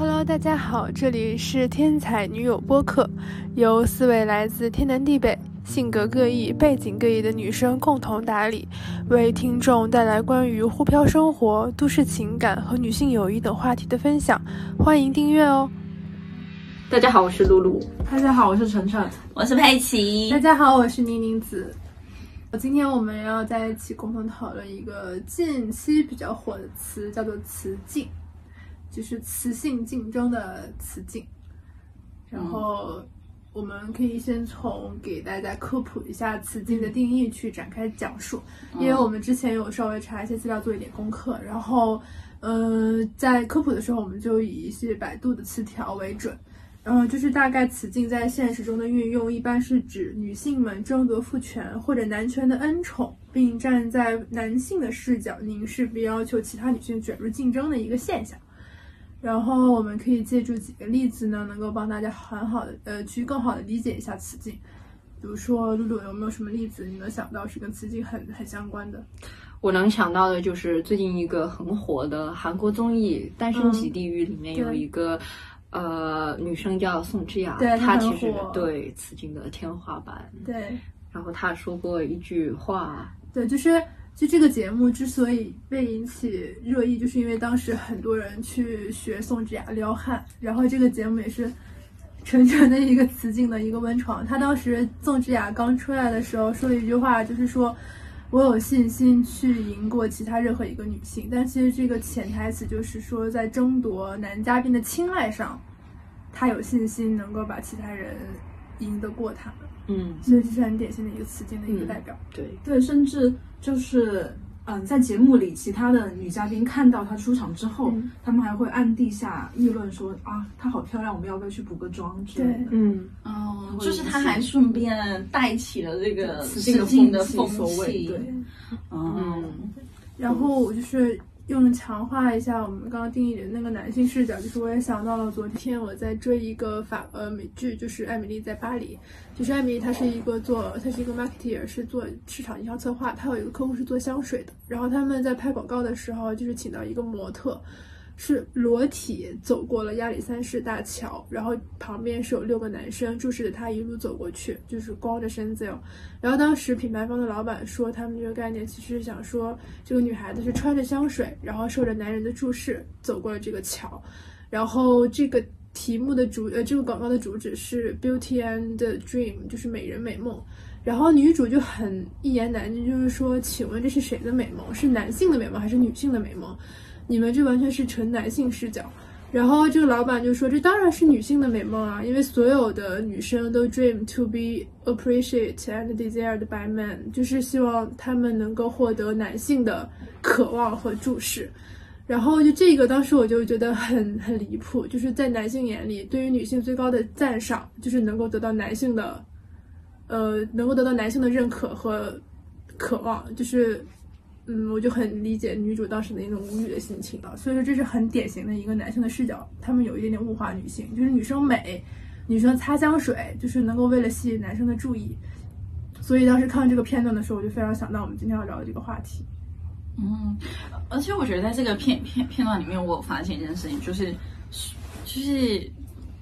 Hello，大家好，这里是天才女友播客，由四位来自天南地北、性格各异、背景各异的女生共同打理，为听众带来关于沪漂生活、都市情感和女性友谊等话题的分享。欢迎订阅哦！大家好，我是露露。大家好，我是晨晨。我是佩奇。大家好，我是宁宁子。今天我们要在一起共同讨论一个近期比较火的词，叫做“雌竞”，就是雌性竞争的“雌竞”。然后我们可以先从给大家科普一下“雌竞”的定义去展开讲述，因为我们之前有稍微查一些资料，做一点功课。然后，嗯，在科普的时候，我们就以一些百度的词条为准。嗯，就是大概雌竞在现实中的运用，一般是指女性们争夺父权或者男权的恩宠，并站在男性的视角凝视并要求其他女性卷入竞争的一个现象。然后我们可以借助几个例子呢，能够帮大家很好的呃去更好的理解一下雌竞。比如说露露有没有什么例子你能想到是跟雌竞很很相关的？我能想到的就是最近一个很火的韩国综艺《单身即地狱》里面有一个。呃，女生叫宋智雅，她其实对雌竞的天花板。对，然后她说过一句话，对，就是就这个节目之所以被引起热议，就是因为当时很多人去学宋智雅撩汉，然后这个节目也是纯纯的一个雌竞的一个温床。她当时宋智雅刚出来的时候说了一句话，就是说我有信心去赢过其他任何一个女性，但其实这个潜台词就是说在争夺男嘉宾的青睐上。他有信心能够把其他人赢得过他，嗯，所以这是很典型的一个雌竞的一个代表。对。对，甚至就是嗯，在节目里，其他的女嘉宾看到她出场之后，他们还会暗地下议论说啊，她好漂亮，我们要不要去补个妆之类的？嗯，哦，就是她还顺便带起了这个雌竞的风气，对，嗯，然后就是。用强化一下我们刚刚定义的那个男性视角，就是我也想到了昨天我在追一个法呃美剧，就是《艾米丽在巴黎》，就是艾米丽她是一个做她是一个 marketer，是做市场营销策划，她有一个客户是做香水的，然后他们在拍广告的时候就是请到一个模特。是裸体走过了亚历山大大桥，然后旁边是有六个男生注视着他一路走过去，就是光着身子哟。然后当时品牌方的老板说，他们这个概念其实是想说，这个女孩子是穿着香水，然后受着男人的注视走过了这个桥。然后这个题目的主呃，这个广告的主旨是 Beauty and Dream，就是美人美梦。然后女主就很一言难尽，就是说，请问这是谁的美梦？是男性的美梦还是女性的美梦？你们这完全是纯男性视角，然后这个老板就说：“这当然是女性的美梦啊，因为所有的女生都 dream to be appreciated and desired by men，就是希望他们能够获得男性的渴望和注视。”然后就这个，当时我就觉得很很离谱，就是在男性眼里，对于女性最高的赞赏就是能够得到男性的，呃，能够得到男性的认可和渴望，就是。嗯，我就很理解女主当时的那种无语的心情啊。所以说这是很典型的一个男性的视角，他们有一点点物化女性，就是女生美，女生擦香水，就是能够为了吸引男生的注意。所以当时看这个片段的时候，我就非常想到我们今天要聊的这个话题。嗯，而且我觉得在这个片片片段里面，我发现一件事情，就是就是。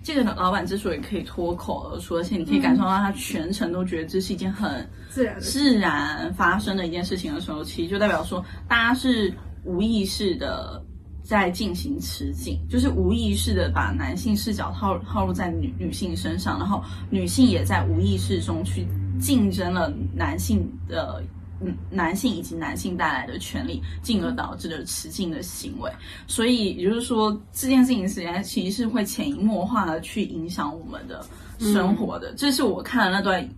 这个老板之所以可以脱口而出，而且你可以感受到他全程都觉得这是一件很自然、自然发生的一件事情的时候，其实就代表说，大家是无意识的在进行持竞，就是无意识的把男性视角套套入在女女性身上，然后女性也在无意识中去竞争了男性的。嗯，男性以及男性带来的权利，进而导致的雌竞的行为，所以也就是说，这件事情实际上其实是会潜移默化的去影响我们的生活的。这是我看了那段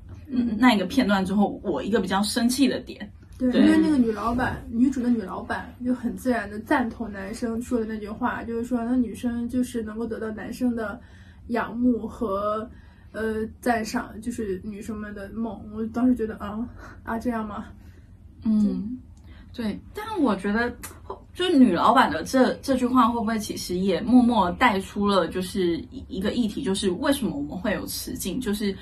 那一个片段之后，我一个比较生气的点。对，因为那个女老板，女主的女老板就很自然的赞同男生说的那句话，就是说，那女生就是能够得到男生的仰慕和呃赞赏，就是女生们的梦。我当时觉得啊啊，这样吗？嗯，对，但我觉得，就女老板的这这句话，会不会其实也默默带出了，就是一一个议题，就是为什么我们会有雌竞？就是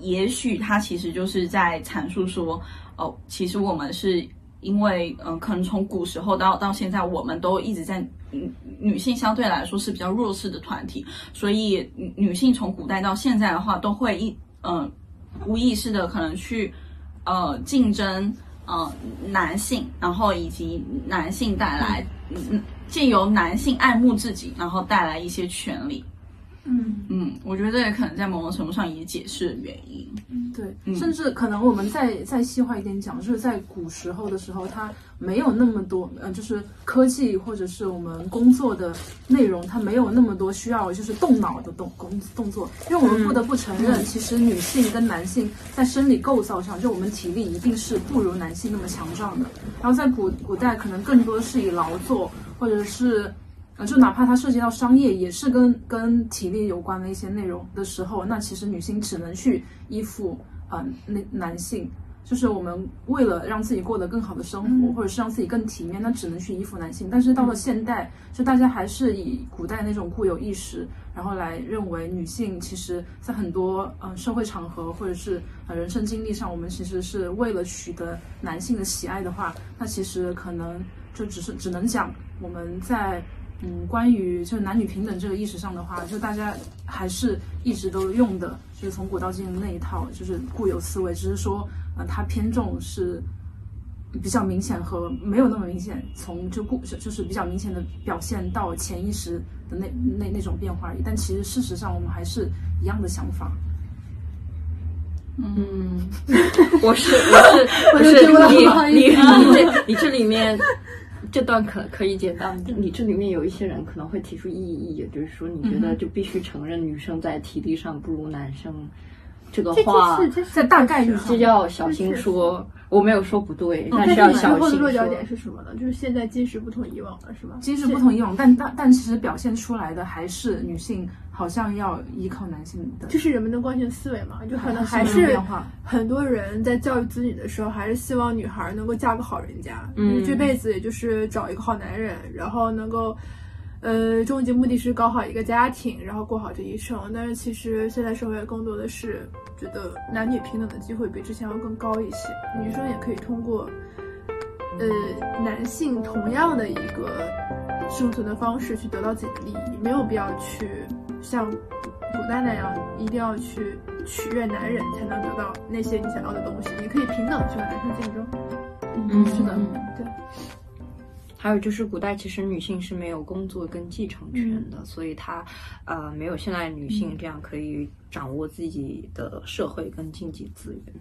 也许他其实就是在阐述说，哦，其实我们是因为嗯，可能从古时候到到现在，我们都一直在女女性相对来说是比较弱势的团体，所以女性从古代到现在的话，都会一嗯无意识的可能去呃竞争呃男性，然后以及男性带来嗯借由男性爱慕自己，然后带来一些权利。嗯嗯，我觉得这也可能在某种程度上也解释了原因。嗯，对，甚至可能我们再再细化一点讲，就是在古时候的时候，它没有那么多，呃，就是科技或者是我们工作的内容，它没有那么多需要就是动脑的动工动作。因为我们不得不承认，其实女性跟男性在生理构造上，就我们体力一定是不如男性那么强壮的。然后在古古代，可能更多是以劳作或者是。呃，就哪怕它涉及到商业，也是跟跟体力有关的一些内容的时候，那其实女性只能去依附呃那男性，就是我们为了让自己过得更好的生活，或者是让自己更体面，那只能去依附男性。但是到了现代，就大家还是以古代那种固有意识，然后来认为女性其实在很多嗯社会场合或者是呃人生经历上，我们其实是为了取得男性的喜爱的话，那其实可能就只是只能讲我们在。嗯，关于就是男女平等这个意识上的话，就大家还是一直都用的，就是从古到今的那一套，就是固有思维，只是说，呃，它偏重是比较明显和没有那么明显，从就固就是比较明显的表现到潜意识的那那那种变化而已。但其实事实上，我们还是一样的想法。嗯，我是我是 我是你你你这你这里面。这段可可以简单，你这里面有一些人可能会提出异议，也就是说，你觉得就必须承认女生在体力上不如男生，这个话在大概率这要小心说。我没有说不对，但是要小心。的落脚点是什么呢？就是现在今时不同以往了，是吧？今时不同以往，但但但其实表现出来的还是女性好像要依靠男性的，就是人们的惯性思维嘛，就可能还是很多人在教育子女的时候，还是希望女孩能够嫁个好人家，嗯，这辈子也就是找一个好男人，然后能够。呃，终极目的是搞好一个家庭，然后过好这一生。但是其实现在社会更多的是觉得男女平等的机会比之前要更高一些，女生也可以通过，呃，男性同样的一个生存的方式去得到自己的利益，没有必要去像古代那样一定要去取悦男人才能得到那些你想要的东西。你可以平等去和男生竞争。嗯，是的，对。还有就是，古代其实女性是没有工作跟继承权的，所以她，呃，没有现在女性这样可以掌握自己的社会跟经济资源。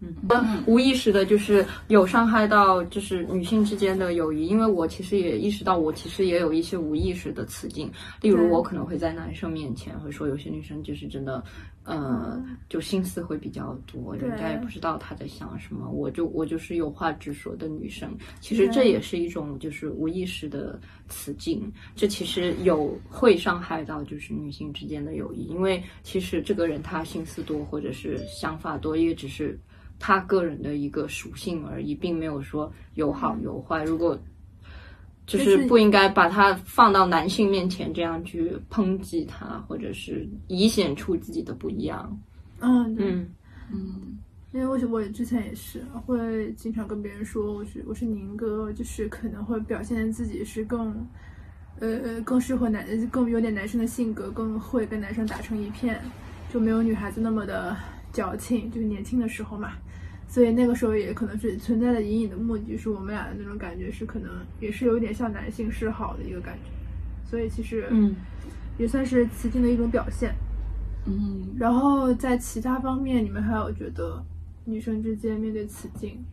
嗯，无意识的就是有伤害到就是女性之间的友谊，因为我其实也意识到，我其实也有一些无意识的词境，例如我可能会在男生面前会说有些女生就是真的。呃，就心思会比较多，人家也不知道她在想什么，我就我就是有话直说的女生。其实这也是一种就是无意识的词境，这其实有会伤害到就是女性之间的友谊，因为其实这个人他心思多或者是想法多，也只是他个人的一个属性而已，并没有说有好有坏。如果就是不应该把它放到男性面前，这样去抨击他，或者是以显出自己的不一样。嗯嗯嗯，因为我我之前也是会经常跟别人说，我是我是宁哥，就是可能会表现自己是更呃更适合男，更有点男生的性格，更会跟男生打成一片，就没有女孩子那么的矫情，就是年轻的时候嘛。所以那个时候也可能是存在的隐隐的目的，就是我们俩的那种感觉是可能也是有点像男性示好的一个感觉，所以其实嗯，也算是雌竞的一种表现，嗯。然后在其他方面，你们还有觉得女生之间面对雌竞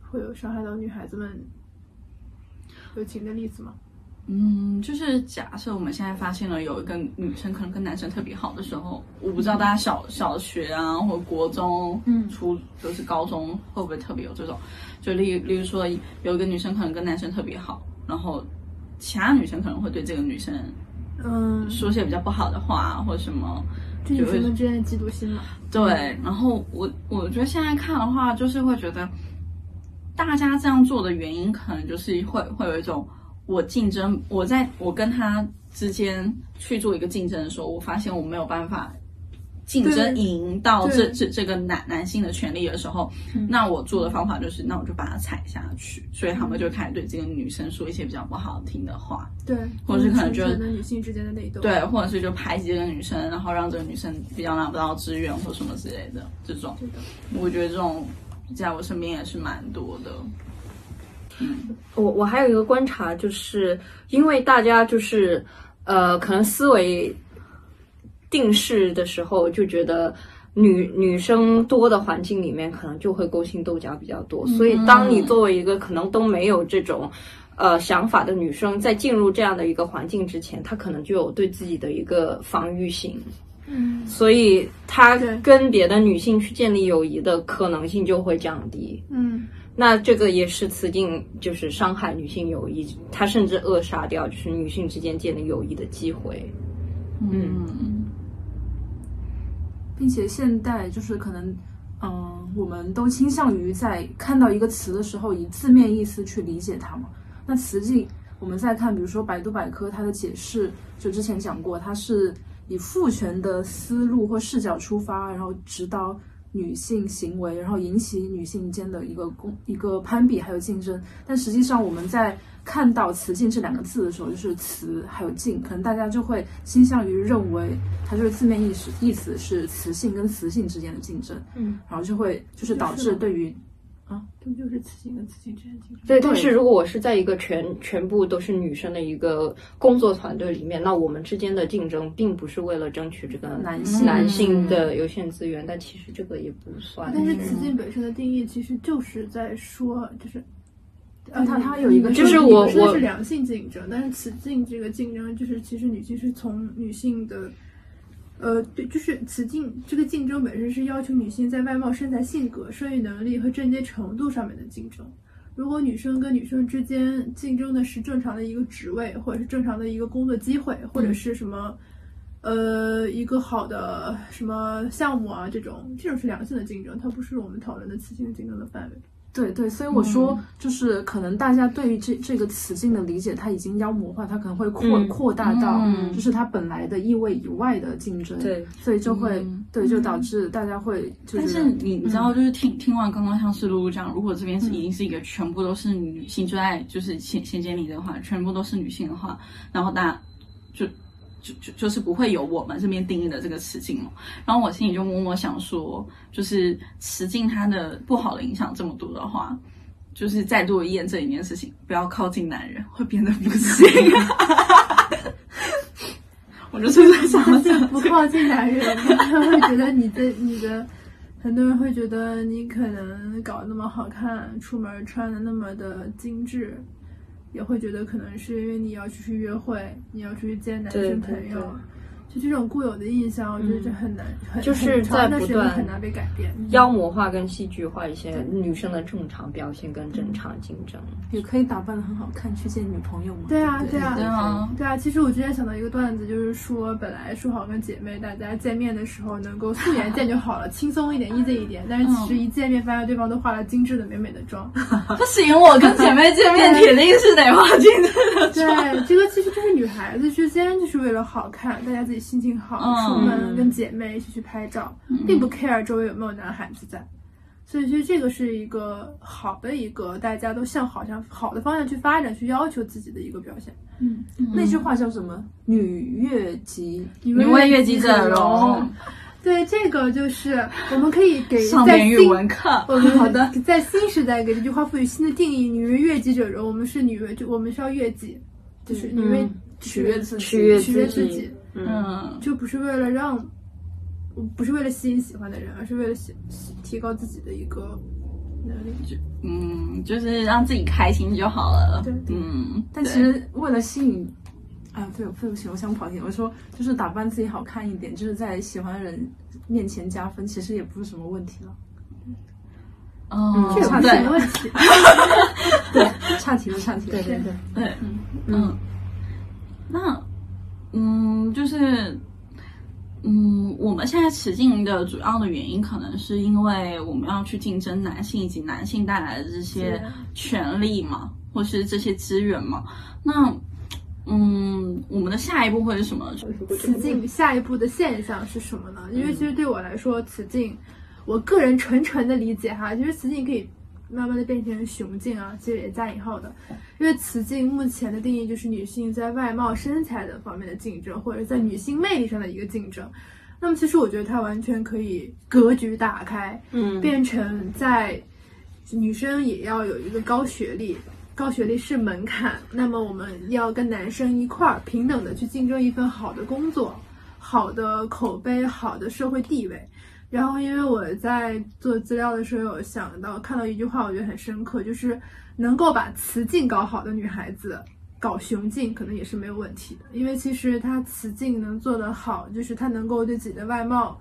会有伤害到女孩子们友情的例子吗？嗯，就是假设我们现在发现了有一个女生可能跟男生特别好的时候，我不知道大家小小学啊，或者国中、嗯，初就是高中会不会特别有这种？就例例如说，有一个女生可能跟男生特别好，然后其他女生可能会对这个女生，嗯，说些比较不好的话或者什么，就女生们之间的嫉妒心嘛。对，然后我我觉得现在看的话，就是会觉得大家这样做的原因，可能就是会会有一种。我竞争，我在我跟他之间去做一个竞争的时候，我发现我没有办法竞争赢到这这这个男男性的权利的时候，那我做的方法就是，那我就把它踩下去。所以他们就开始对这个女生说一些比较不好听的话，对，或者是可能就女性之间的内斗，对，或者是就排挤这个女生，然后让这个女生比较拿不到资源或什么之类的这种。我觉得这种在我身边也是蛮多的。嗯，我我还有一个观察，就是因为大家就是呃，可能思维。定式的时候就觉得女女生多的环境里面，可能就会勾心斗角比较多。所以，当你作为一个可能都没有这种呃想法的女生，在进入这样的一个环境之前，她可能就有对自己的一个防御性。嗯，所以她跟别的女性去建立友谊的可能性就会降低。嗯，那这个也是雌竞，就是伤害女性友谊，它甚至扼杀掉就是女性之间建立友谊的机会。嗯。并且现代就是可能，嗯，我们都倾向于在看到一个词的时候，以字面意思去理解它嘛。那词境，我们再看，比如说百度百科它的解释，就之前讲过，它是以父权的思路或视角出发，然后指导女性行为，然后引起女性间的一个攻一个攀比还有竞争。但实际上我们在看到“雌竞”这两个字的时候，就是“雌”还有“竞”，可能大家就会倾向于认为它就是字面意思，意思是雌性跟雌性之间的竞争。嗯，然后就会就是导致对于啊，他们就是雌性跟雌性之间竞争？对，但是如果我是在一个全全部都是女生的一个工作团队里面，那我们之间的竞争并不是为了争取这个男性男性的有限资源，但其实这个也不算。但是雌竞本身的定义其实就是在说，就是。呃，它它有一个，就是我我是良性竞争，但是雌竞这个竞争，就是其实女性是从女性的，呃，对，就是雌竞这个竞争本身是要求女性在外貌、身材、性格、生育能力和贞洁程度上面的竞争。如果女生跟女生之间竞争的是正常的一个职位，或者是正常的一个工作机会，或者是什么，呃，一个好的什么项目啊，这种这种是良性的竞争，它不是我们讨论的雌性竞争的范围。对对，所以我说，就是可能大家对于这这个词境的理解，它已经妖魔化，它可能会扩扩大到，就是它本来的意味以外的竞争。对，所以就会对，就导致大家会就是。但是你你知道，就是听听完刚刚像是露露讲，如果这边是已经是一个全部都是女性，最爱就是衔衔接你的话，全部都是女性的话，然后大家就。就就就是不会有我们这边定义的这个雌竞嘛，然后我心里就默默想说，就是雌竞它的不好的影响这么多的话，就是再度验证一件事情，不要靠近男人会变得不 行。我就是在想，就不靠近男人，他会觉得你的你的，很多人会觉得你可能搞那么好看，出门穿的那么的精致。也会觉得可能是因为你要出去约会，你要出去见男生朋友。就这种固有的印象，我觉得这很难，就是在不断很难被改变。妖魔化跟戏剧化一些女生的正常表现跟正常竞争，也可以打扮的很好看去见女朋友嘛？对啊，对啊，对啊，对啊。其实我之前想到一个段子，就是说本来说好跟姐妹大家见面的时候能够素颜见就好了，轻松一点，easy 一点。但是其实一见面发现对方都化了精致的美美的妆，不行，我跟姐妹见面肯定是得化精致的妆。对，这个其实就是女孩子之间就是为了好看，大家自己。心情好，出门跟姐妹一起去拍照，并不 care 周围有没有男孩子在，所以其实这个是一个好的一个大家都向好像好的方向去发展，去要求自己的一个表现。嗯，那句话叫什么？女悦己，女为悦己者容。对，这个就是我们可以给在语文课。我们好的，在新时代给这句话赋予新的定义：女为悦己者容。我们是女为，就我们需要悦己，就是女为取悦自己，取悦自己。嗯，就不是为了让，不是为了吸引喜欢的人，而是为了提提高自己的一个能力。就嗯，就是让自己开心就好了。对，嗯。但其实为了吸引，啊，对，对不起，我想跑题。我说，就是打扮自己好看一点，就是在喜欢的人面前加分，其实也不是什么问题了。哦，这个对，问题。对，差题了，岔题了。对对对对，嗯嗯，那。嗯，就是，嗯，我们现在持竞的主要的原因，可能是因为我们要去竞争男性以及男性带来的这些权利嘛，或是这些资源嘛。那，嗯，我们的下一步会是什么？雌竞下一步的现象是什么呢？因为其实对我来说，雌竞，我个人纯纯的理解哈，其实雌竞可以慢慢的变成雄竞啊，其实也加引号的。因为雌竞目前的定义就是女性在外貌身材的方面的竞争，或者在女性魅力上的一个竞争。那么其实我觉得它完全可以格局打开，嗯，变成在女生也要有一个高学历。高学历是门槛，那么我们要跟男生一块儿平等的去竞争一份好的工作、好的口碑、好的社会地位。然后，因为我在做资料的时候有想到看到一句话，我觉得很深刻，就是能够把雌竞搞好的女孩子，搞雄竞可能也是没有问题的。因为其实她雌竞能做得好，就是她能够对自己的外貌、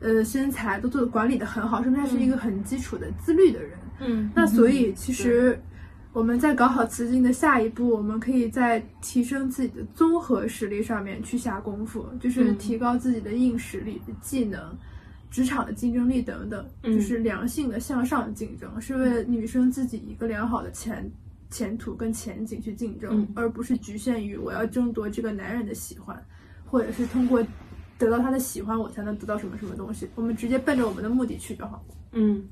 呃身材都做管理的很好，说明她是一个很基础的自律的人。嗯，那所以其实。我们在搞好雌竞的下一步，我们可以在提升自己的综合实力上面去下功夫，就是提高自己的硬实力、技能、职场的竞争力等等，就是良性的向上竞争，是为了女生自己一个良好的前前途跟前景去竞争，而不是局限于我要争夺这个男人的喜欢，或者是通过得到他的喜欢，我才能得到什么什么东西。我们直接奔着我们的目的去就好。嗯。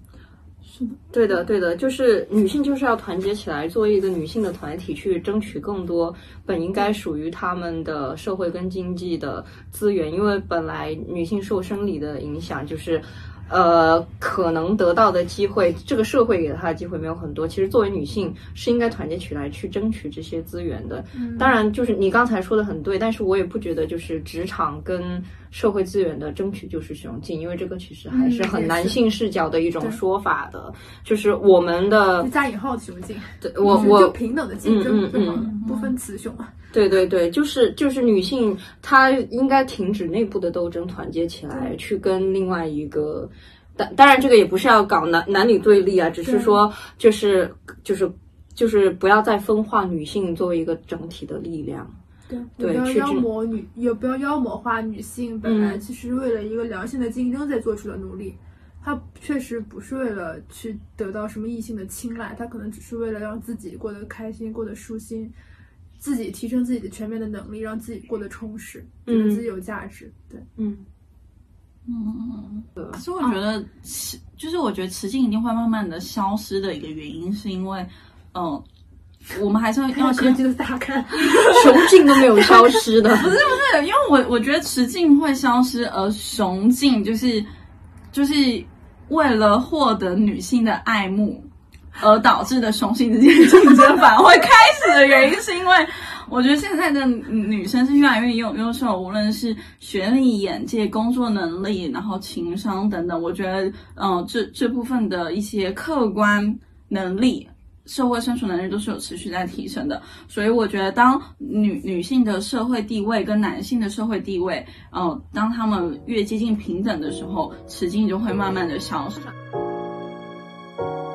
是的，对的，对的，就是女性就是要团结起来，作为一个女性的团体去争取更多本应该属于她们的社会跟经济的资源，因为本来女性受生理的影响就是。呃，可能得到的机会，这个社会给她的机会没有很多。其实作为女性，是应该团结起来去争取这些资源的。当然，就是你刚才说的很对，但是我也不觉得就是职场跟社会资源的争取就是雄竞，因为这个其实还是很男性视角的一种说法的。就是我们的加引号雄竞，对我我平等的竞争嗯，不分雌雄。啊。对对对，就是就是女性，她应该停止内部的斗争，团结起来去跟另外一个，当当然这个也不是要搞男男女对立啊，只是说就是就是就是不要再分化女性作为一个整体的力量。对，不要妖魔女，也不要妖魔化女性。本来其实为了一个良性的竞争在做出的努力，她确实不是为了去得到什么异性的青睐，她可能只是为了让自己过得开心，过得舒心。自己提升自己的全面的能力，让自己过得充实，觉得自己有价值。对，嗯，嗯。可是我觉得，雌就是我觉得雌竞一定会慢慢的消失的一个原因，是因为，嗯，我们还是要要先记得打开，雄竞都没有消失的。不是不是，因为我我觉得雌竞会消失，而雄竞就是就是为了获得女性的爱慕。而导致的雄性之间竞争反而会开始的原因，是因为我觉得现在的女生是越来越优优秀，无论是学历、眼界、工作能力，然后情商等等，我觉得，嗯，这这部分的一些客观能力、社会生存能力都是有持续在提升的。所以我觉得，当女女性的社会地位跟男性的社会地位，嗯，当他们越接近平等的时候，雌竞就会慢慢的消失。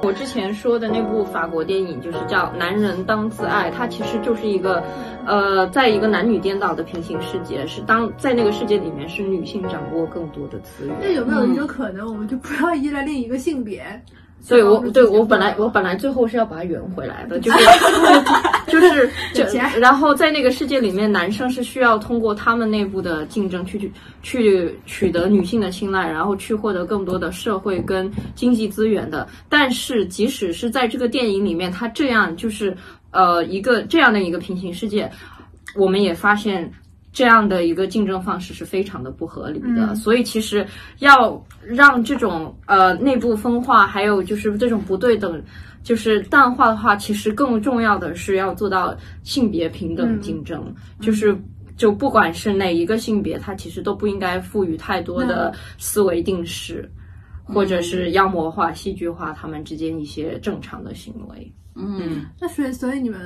我之前说的那部法国电影就是叫《男人当自爱》，它其实就是一个，呃，在一个男女颠倒的平行世界，是当在那个世界里面是女性掌握更多的资源。那有没有一种可能，我们就不要依赖另一个性别？对我对我本来我本来最后是要把它圆回来的，就是就是 就然后在那个世界里面，男生是需要通过他们内部的竞争去去去取得女性的青睐，然后去获得更多的社会跟经济资源的。但是即使是在这个电影里面，他这样就是呃一个这样的一个平行世界，我们也发现。这样的一个竞争方式是非常的不合理的，所以其实要让这种呃内部分化，还有就是这种不对等，就是淡化的话，其实更重要的是要做到性别平等竞争，就是就不管是哪一个性别，它其实都不应该赋予太多的思维定式，或者是妖魔化、戏剧化他们之间一些正常的行为。嗯，那所以所以你们。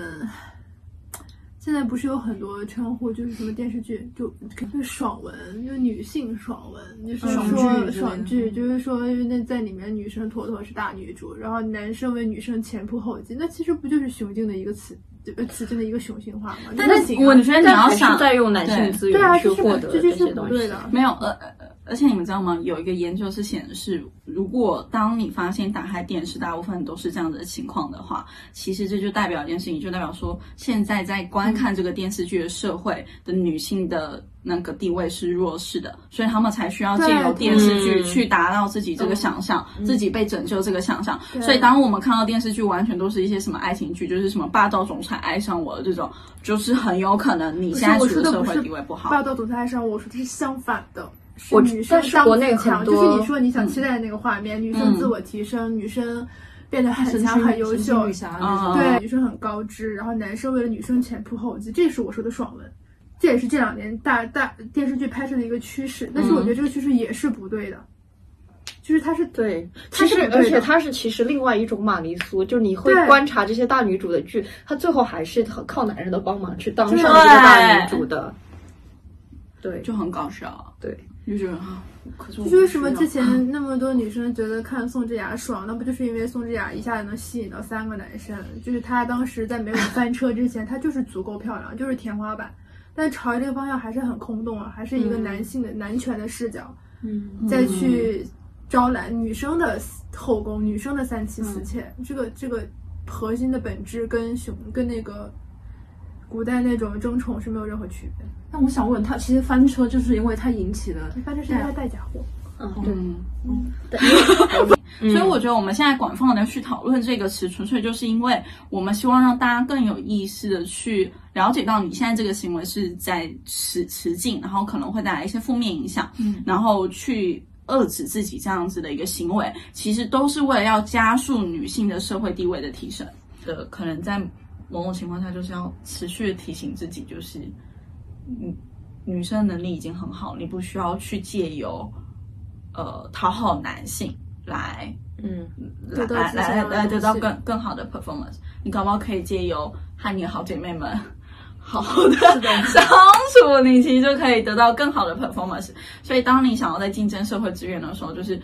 现在不是有很多称呼，就是什么电视剧就就爽文，就女性爽文，就是说爽剧，就是说那在里面女生妥妥是大女主，然后男生为女生前仆后继，那其实不就是雄竞的一个词，呃，雌竞的一个雄性化吗？但是我觉得你要想在用男性资源去获得这些东西，没有呃而且你们知道吗？有一个研究是显示，如果当你发现打开电视，大部分都是这样子的情况的话，其实这就代表一件事情，就代表说现在在观看这个电视剧的社会的女性的那个地位是弱势的，所以他们才需要借由电视剧去达到自己这个想象，自己被拯救这个想象。所以当我们看到电视剧完全都是一些什么爱情剧，就是什么霸道总裁爱上我的这种，就是很有可能你现在处的社会地位不好。霸道总裁爱上我，我说的是相反的。我女生当自强，就是你说你想期待的那个画面，女生自我提升，女生变得很强很优秀，对，女生很高知，然后男生为了女生前仆后继，这是我说的爽文，这也是这两年大大电视剧拍摄的一个趋势。但是我觉得这个趋势也是不对的，就是它是对，其实而且它是其实另外一种玛丽苏，就是你会观察这些大女主的剧，她最后还是很靠男人的帮忙去当上这个大女主的，对，就很搞笑，对。就觉得哈，就是为什么之前那么多女生觉得看宋智雅爽，那不就是因为宋智雅一下子能吸引到三个男生？就是她当时在没有翻车之前，她就是足够漂亮，就是天花板。但朝着这个方向还是很空洞啊，还是一个男性的男权的视角，嗯，再去招揽女生的后宫、女生的三妻四妾，这个这个核心的本质跟熊跟那个。古代那种争宠是没有任何区别。那我想问他，其实翻车就是因为他引起的翻车是因为他带假货。嗯，对，嗯，对。所以我觉得我们现在广泛的去讨论这个词，纯粹就是因为我们希望让大家更有意识的去了解到你现在这个行为是在持持进，然后可能会带来一些负面影响，嗯，然后去遏制自己这样子的一个行为，其实都是为了要加速女性的社会地位的提升的，可能在。某种情况下，就是要持续的提醒自己，就是女女生能力已经很好，你不需要去借由呃讨好男性来，嗯，来来来来得到更更好的 performance。你搞不好可以借由和你的好姐妹们好好的相处，你其实就可以得到更好的 performance。所以，当你想要在竞争社会资源的时候，就是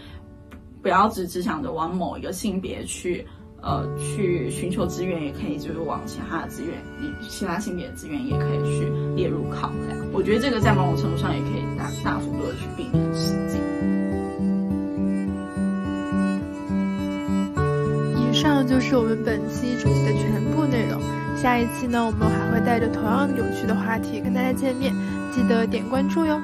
不要只只想着往某一个性别去。呃，去寻求资源也可以，就是往其他的资源，其他性别的资源也可以去列入考量。我觉得这个在某种程度上也可以大大幅度的去避免失禁。以上就是我们本期主题的全部内容。下一期呢，我们还会带着同样有趣的话题跟大家见面，记得点关注哟。